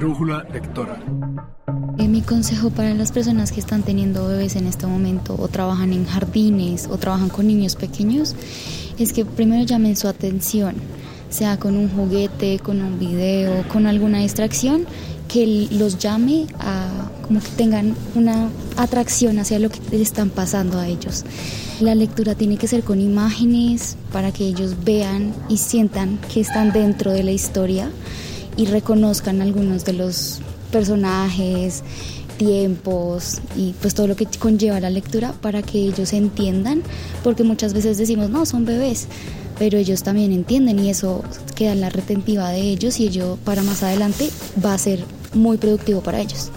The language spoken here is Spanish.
Brújula Lectora. Eh, mi consejo para las personas que están teniendo bebés en este momento o trabajan en jardines o trabajan con niños pequeños es que primero llamen su atención, sea con un juguete, con un video, con alguna distracción que los llame a como que tengan una atracción hacia lo que les están pasando a ellos. La lectura tiene que ser con imágenes para que ellos vean y sientan que están dentro de la historia y reconozcan algunos de los personajes, tiempos y pues todo lo que conlleva la lectura para que ellos entiendan, porque muchas veces decimos, no, son bebés, pero ellos también entienden y eso queda en la retentiva de ellos y ello para más adelante va a ser muy productivo para ellos.